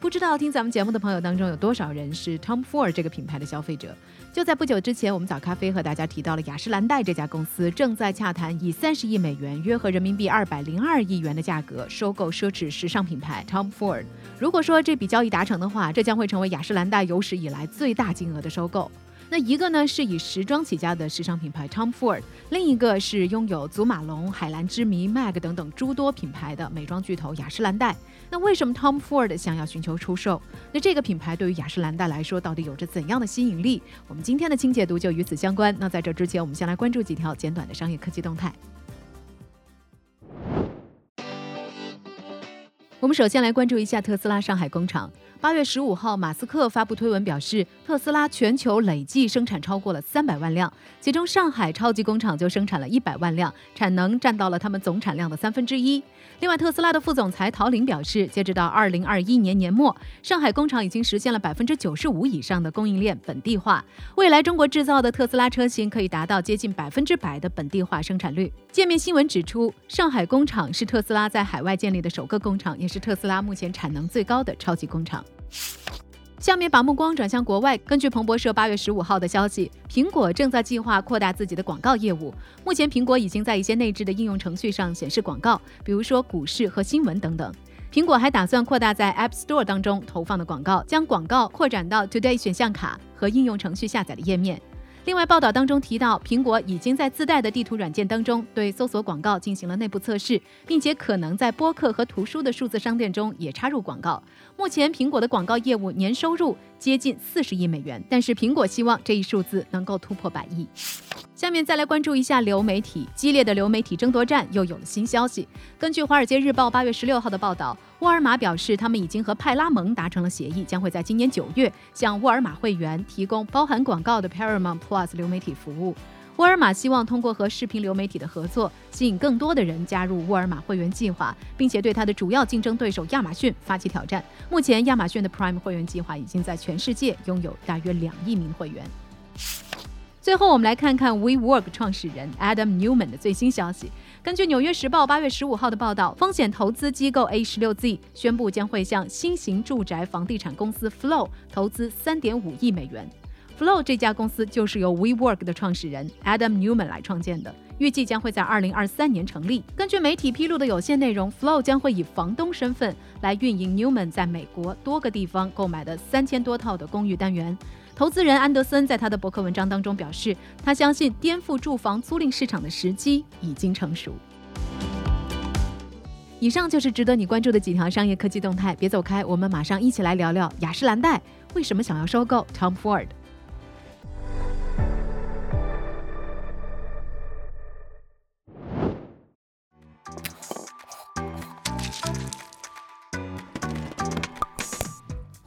不知道听咱们节目的朋友当中有多少人是 Tom Ford 这个品牌的消费者？就在不久之前，我们早咖啡和大家提到了雅诗兰黛这家公司正在洽谈以三十亿美元（约合人民币二百零二亿元）的价格收购奢侈时尚品牌 Tom Ford。如果说这笔交易达成的话，这将会成为雅诗兰黛有史以来最大金额的收购。那一个呢是以时装起家的时尚品牌 Tom Ford，另一个是拥有祖马龙、海蓝之谜、MAG 等等诸多品牌的美妆巨头雅诗兰黛。那为什么 Tom Ford 想要寻求出售？那这个品牌对于雅诗兰黛来说到底有着怎样的吸引力？我们今天的轻解读就与此相关。那在这之前，我们先来关注几条简短的商业科技动态。我们首先来关注一下特斯拉上海工厂。八月十五号，马斯克发布推文表示，特斯拉全球累计生产超过了三百万辆，其中上海超级工厂就生产了一百万辆，产能占到了他们总产量的三分之一。另外，特斯拉的副总裁陶玲表示，截止到二零二一年年末，上海工厂已经实现了百分之九十五以上的供应链本地化。未来中国制造的特斯拉车型可以达到接近百分之百的本地化生产率。界面新闻指出，上海工厂是特斯拉在海外建立的首个工厂，也是特斯拉目前产能最高的超级工厂。下面把目光转向国外。根据彭博社八月十五号的消息，苹果正在计划扩大自己的广告业务。目前，苹果已经在一些内置的应用程序上显示广告，比如说股市和新闻等等。苹果还打算扩大在 App Store 当中投放的广告，将广告扩展到 Today 选项卡和应用程序下载的页面。另外，报道当中提到，苹果已经在自带的地图软件当中对搜索广告进行了内部测试，并且可能在播客和图书的数字商店中也插入广告。目前，苹果的广告业务年收入接近四十亿美元，但是苹果希望这一数字能够突破百亿。下面再来关注一下流媒体，激烈的流媒体争夺战又有了新消息。根据《华尔街日报》八月十六号的报道，沃尔玛表示，他们已经和派拉蒙达成了协议，将会在今年九月向沃尔玛会员提供包含广告的 Paramount Plus 流媒体服务。沃尔玛希望通过和视频流媒体的合作，吸引更多的人加入沃尔玛会员计划，并且对它的主要竞争对手亚马逊发起挑战。目前，亚马逊的 Prime 会员计划已经在全世界拥有大约两亿名会员。最后，我们来看看 WeWork 创始人 Adam Newman 的最新消息。根据《纽约时报》八月十五号的报道，风险投资机构 A 十六 Z 宣布将会向新型住宅房地产公司 Flow 投资三点五亿美元。Flow 这家公司就是由 WeWork 的创始人 Adam Newman 来创建的，预计将会在二零二三年成立。根据媒体披露的有限内容，Flow 将会以房东身份来运营 Newman 在美国多个地方购买的三千多套的公寓单元。投资人安德森在他的博客文章当中表示，他相信颠覆住房租赁市场的时机已经成熟。以上就是值得你关注的几条商业科技动态，别走开，我们马上一起来聊聊雅诗兰黛为什么想要收购 Tom Ford。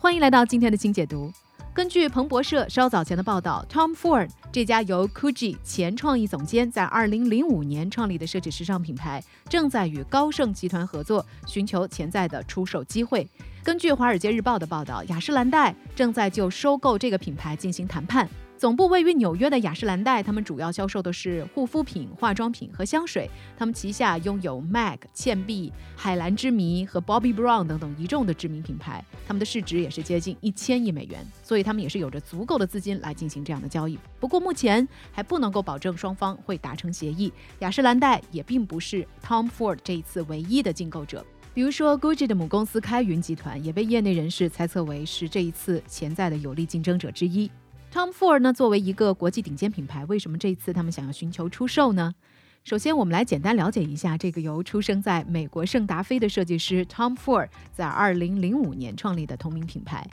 欢迎来到今天的清解读。根据彭博社稍早前的报道，Tom Ford 这家由 Gucci 前创意总监在2005年创立的奢侈时尚品牌，正在与高盛集团合作，寻求潜在的出售机会。根据《华尔街日报》的报道，雅诗兰黛正在就收购这个品牌进行谈判。总部位于纽约的雅诗兰黛，他们主要销售的是护肤品、化妆品和香水。他们旗下拥有 MAC、倩碧、海蓝之谜和 Bobbi Brown 等等一众的知名品牌。他们的市值也是接近一千亿美元，所以他们也是有着足够的资金来进行这样的交易。不过目前还不能够保证双方会达成协议。雅诗兰黛也并不是 Tom Ford 这一次唯一的竞购者，比如说 Gucci 的母公司开云集团也被业内人士猜测为是这一次潜在的有力竞争者之一。Tom Ford 呢，作为一个国际顶尖品牌，为什么这次他们想要寻求出售呢？首先，我们来简单了解一下这个由出生在美国圣达菲的设计师 Tom Ford 在2005年创立的同名品牌。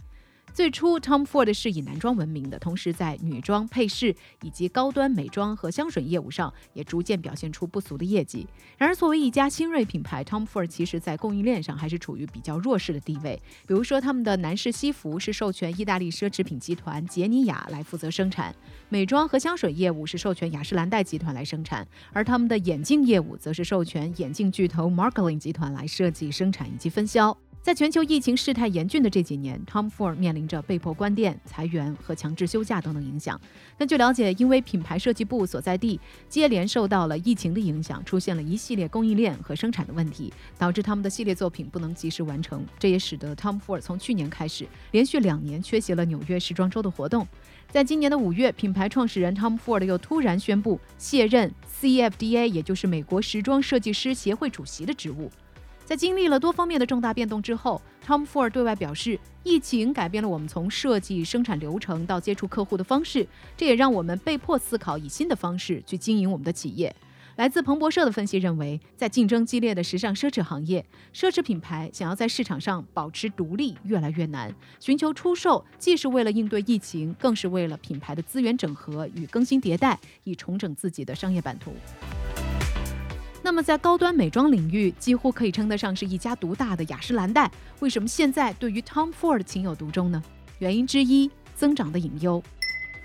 最初，Tom Ford 是以男装闻名的，同时在女装、配饰以及高端美妆和香水业务上也逐渐表现出不俗的业绩。然而，作为一家新锐品牌，Tom Ford 其实在供应链上还是处于比较弱势的地位。比如说，他们的男士西服是授权意大利奢侈品集团杰尼亚来负责生产，美妆和香水业务是授权雅诗兰黛集团来生产，而他们的眼镜业务则是授权眼镜巨头 m a r k l i n 集团来设计、生产以及分销。在全球疫情事态严峻的这几年，Tom Ford 面临着被迫关店、裁员和强制休假等等影响。根据了解，因为品牌设计部所在地接连受到了疫情的影响，出现了一系列供应链和生产的问题，导致他们的系列作品不能及时完成。这也使得 Tom Ford 从去年开始连续两年缺席了纽约时装周的活动。在今年的五月，品牌创始人 Tom Ford 又突然宣布卸任 CFDA，也就是美国时装设计师协会主席的职务。在经历了多方面的重大变动之后，Tom Ford 对外表示，疫情改变了我们从设计、生产流程到接触客户的方式，这也让我们被迫思考以新的方式去经营我们的企业。来自彭博社的分析认为，在竞争激烈的时尚奢侈行业，奢侈品牌想要在市场上保持独立越来越难。寻求出售，既是为了应对疫情，更是为了品牌的资源整合与更新迭代，以重整自己的商业版图。那么，在高端美妆领域，几乎可以称得上是一家独大的雅诗兰黛，为什么现在对于 Tom Ford 情有独钟呢？原因之一，增长的隐忧。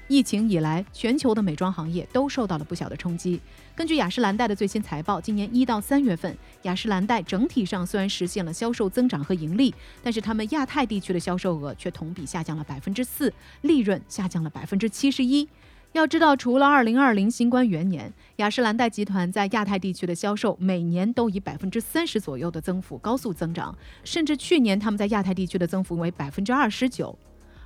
疫情以来，全球的美妆行业都受到了不小的冲击。根据雅诗兰黛的最新财报，今年一到三月份，雅诗兰黛整体上虽然实现了销售增长和盈利，但是他们亚太地区的销售额却同比下降了百分之四，利润下降了百分之七十一。要知道，除了2020新冠元年，雅诗兰黛集团在亚太地区的销售每年都以百分之三十左右的增幅高速增长，甚至去年他们在亚太地区的增幅为百分之二十九。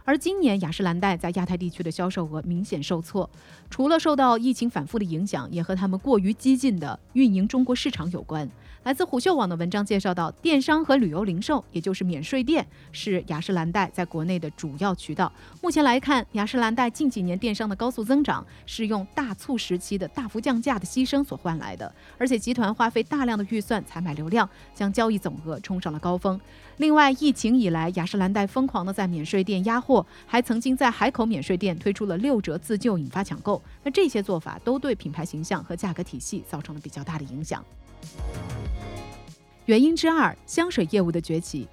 而今年雅诗兰黛在亚太地区的销售额明显受挫，除了受到疫情反复的影响，也和他们过于激进的运营中国市场有关。来自虎嗅网的文章介绍到，电商和旅游零售，也就是免税店，是雅诗兰黛在国内的主要渠道。目前来看，雅诗兰黛近几年电商的高速增长，是用大促时期的大幅降价的牺牲所换来的。而且集团花费大量的预算采买流量，将交易总额冲上了高峰。另外，疫情以来，雅诗兰黛疯狂的在免税店压货，还曾经在海口免税店推出了六折自救，引发抢购。那这些做法都对品牌形象和价格体系造成了比较大的影响。原因之二，香水业务的崛起。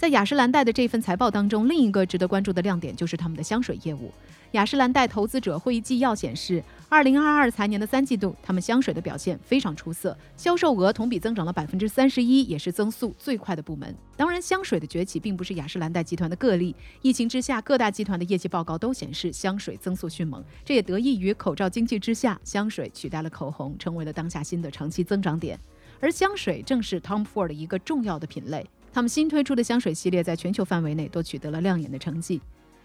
在雅诗兰黛的这份财报当中，另一个值得关注的亮点就是他们的香水业务。雅诗兰黛投资者会议纪要显示，二零二二财年的三季度，他们香水的表现非常出色，销售额同比增长了百分之三十一，也是增速最快的部门。当然，香水的崛起并不是雅诗兰黛集团的个例，疫情之下，各大集团的业绩报告都显示香水增速迅猛，这也得益于口罩经济之下，香水取代了口红，成为了当下新的长期增长点。而香水正是 Tom Ford 的一个重要的品类，他们新推出的香水系列在全球范围内都取得了亮眼的成绩。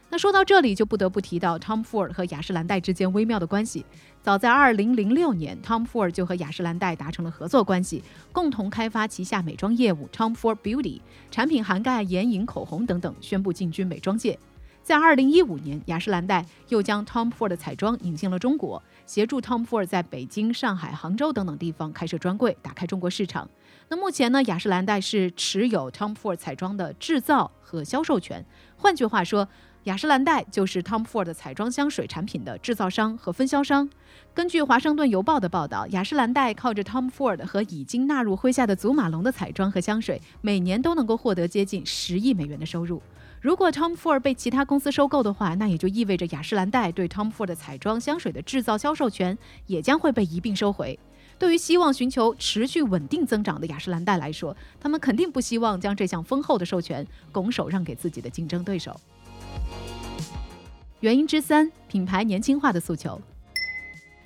那说到这里，就不得不提到 Tom Ford 和雅诗兰黛之间微妙的关系。早在2006年，Tom Ford 就和雅诗兰黛达成了合作关系，共同开发旗下美妆业务 Tom Ford Beauty，产品涵盖眼影、口红等等，宣布进军美妆界。在2015年，雅诗兰黛又将 Tom Ford 的彩妆引进了中国。协助 Tom Ford 在北京、上海、杭州等等地方开设专柜，打开中国市场。那目前呢，雅诗兰黛是持有 Tom Ford 彩妆的制造和销售权。换句话说，雅诗兰黛就是 Tom Ford 彩妆香水产品的制造商和分销商。根据《华盛顿邮报》的报道，雅诗兰黛靠着 Tom Ford 和已经纳入麾下的祖马龙的彩妆和香水，每年都能够获得接近十亿美元的收入。如果 Tom Ford 被其他公司收购的话，那也就意味着雅诗兰黛对 Tom Ford 的彩妆香水的制造销售权也将会被一并收回。对于希望寻求持续稳定增长的雅诗兰黛来说，他们肯定不希望将这项丰厚的授权拱手让给自己的竞争对手。原因之三，品牌年轻化的诉求。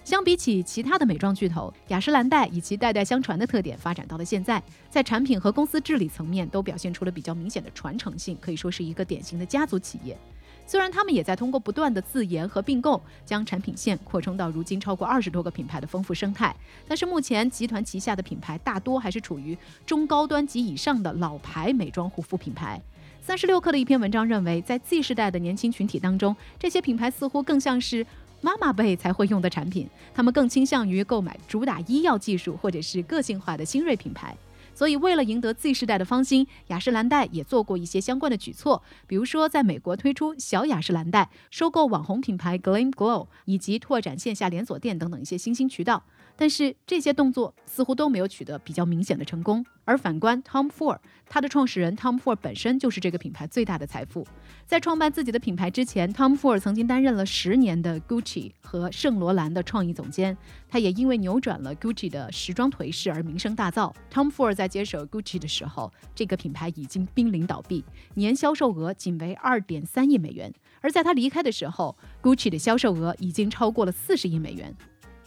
相比起其他的美妆巨头，雅诗兰黛以其代代相传的特点发展到了现在，在产品和公司治理层面都表现出了比较明显的传承性，可以说是一个典型的家族企业。虽然他们也在通过不断的自研和并购，将产品线扩充到如今超过二十多个品牌的丰富生态，但是目前集团旗下的品牌大多还是处于中高端及以上的老牌美妆护肤品牌。三十六氪的一篇文章认为，在 Z 世代的年轻群体当中，这些品牌似乎更像是。妈妈辈才会用的产品，他们更倾向于购买主打医药技术或者是个性化的新锐品牌。所以为了赢得 Z 世代的芳心，雅诗兰黛也做过一些相关的举措，比如说在美国推出小雅诗兰黛，收购网红品牌 Glam Glow，以及拓展线下连锁店等等一些新兴渠道。但是这些动作似乎都没有取得比较明显的成功。而反观 Tom Ford，他的创始人 Tom Ford 本身就是这个品牌最大的财富。在创办自己的品牌之前，Tom Ford 曾经担任了十年的 Gucci 和圣罗兰的创意总监。他也因为扭转了 Gucci 的时装颓势而名声大噪。Tom Ford 在接手 Gucci 的时候，这个品牌已经濒临倒闭，年销售额仅为二点三亿美元。而在他离开的时候，Gucci 的销售额已经超过了四十亿美元。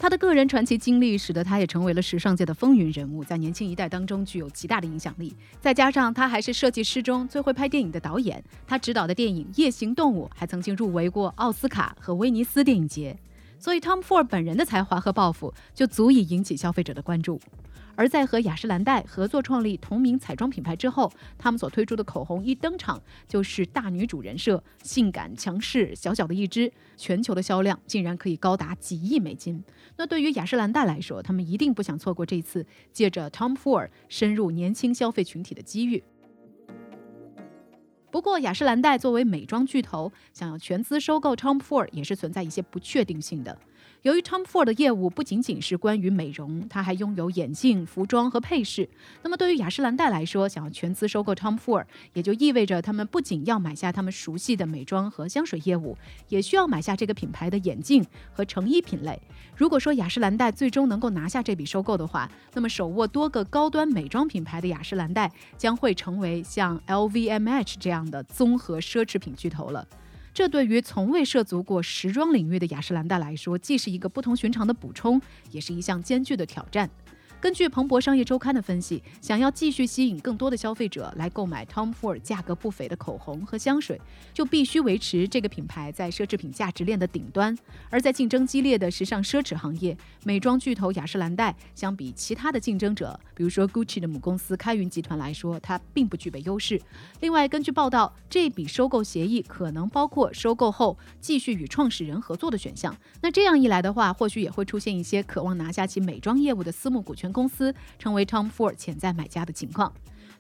他的个人传奇经历使得他也成为了时尚界的风云人物，在年轻一代当中具有极大的影响力。再加上他还是设计师中最会拍电影的导演，他执导的电影《夜行动物》还曾经入围过奥斯卡和威尼斯电影节。所以，Tom Ford 本人的才华和抱负就足以引起消费者的关注。而在和雅诗兰黛合作创立同名彩妆品牌之后，他们所推出的口红一登场就是大女主人设，性感强势，小小的一支，全球的销量竟然可以高达几亿美金。那对于雅诗兰黛来说，他们一定不想错过这次借着 Tom Ford 深入年轻消费群体的机遇。不过，雅诗兰黛作为美妆巨头，想要全资收购 Tom Ford 也是存在一些不确定性的。由于 Tom Ford 的业务不仅仅是关于美容，它还拥有眼镜、服装和配饰。那么对于雅诗兰黛来说，想要全资收购 Tom Ford，也就意味着他们不仅要买下他们熟悉的美妆和香水业务，也需要买下这个品牌的眼镜和成衣品类。如果说雅诗兰黛最终能够拿下这笔收购的话，那么手握多个高端美妆品牌的雅诗兰黛将会成为像 LVMH 这样的综合奢侈品巨头了。这对于从未涉足过时装领域的雅诗兰黛来说，既是一个不同寻常的补充，也是一项艰巨的挑战。根据彭博商业周刊的分析，想要继续吸引更多的消费者来购买 Tom Ford 价格不菲的口红和香水，就必须维持这个品牌在奢侈品价值链的顶端。而在竞争激烈的时尚奢侈行业，美妆巨头雅诗兰黛相比其他的竞争者，比如说 Gucci 的母公司开云集团来说，它并不具备优势。另外，根据报道，这笔收购协议可能包括收购后继续与创始人合作的选项。那这样一来的话，或许也会出现一些渴望拿下其美妆业务的私募股权公司成为 Tom Ford 潜在买家的情况，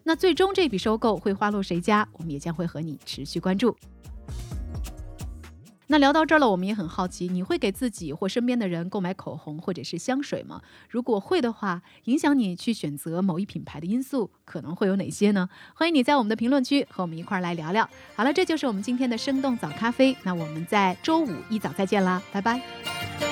那最终这笔收购会花落谁家，我们也将会和你持续关注。那聊到这儿了，我们也很好奇，你会给自己或身边的人购买口红或者是香水吗？如果会的话，影响你去选择某一品牌的因素可能会有哪些呢？欢迎你在我们的评论区和我们一块儿来聊聊。好了，这就是我们今天的生动早咖啡，那我们在周五一早再见啦，拜拜。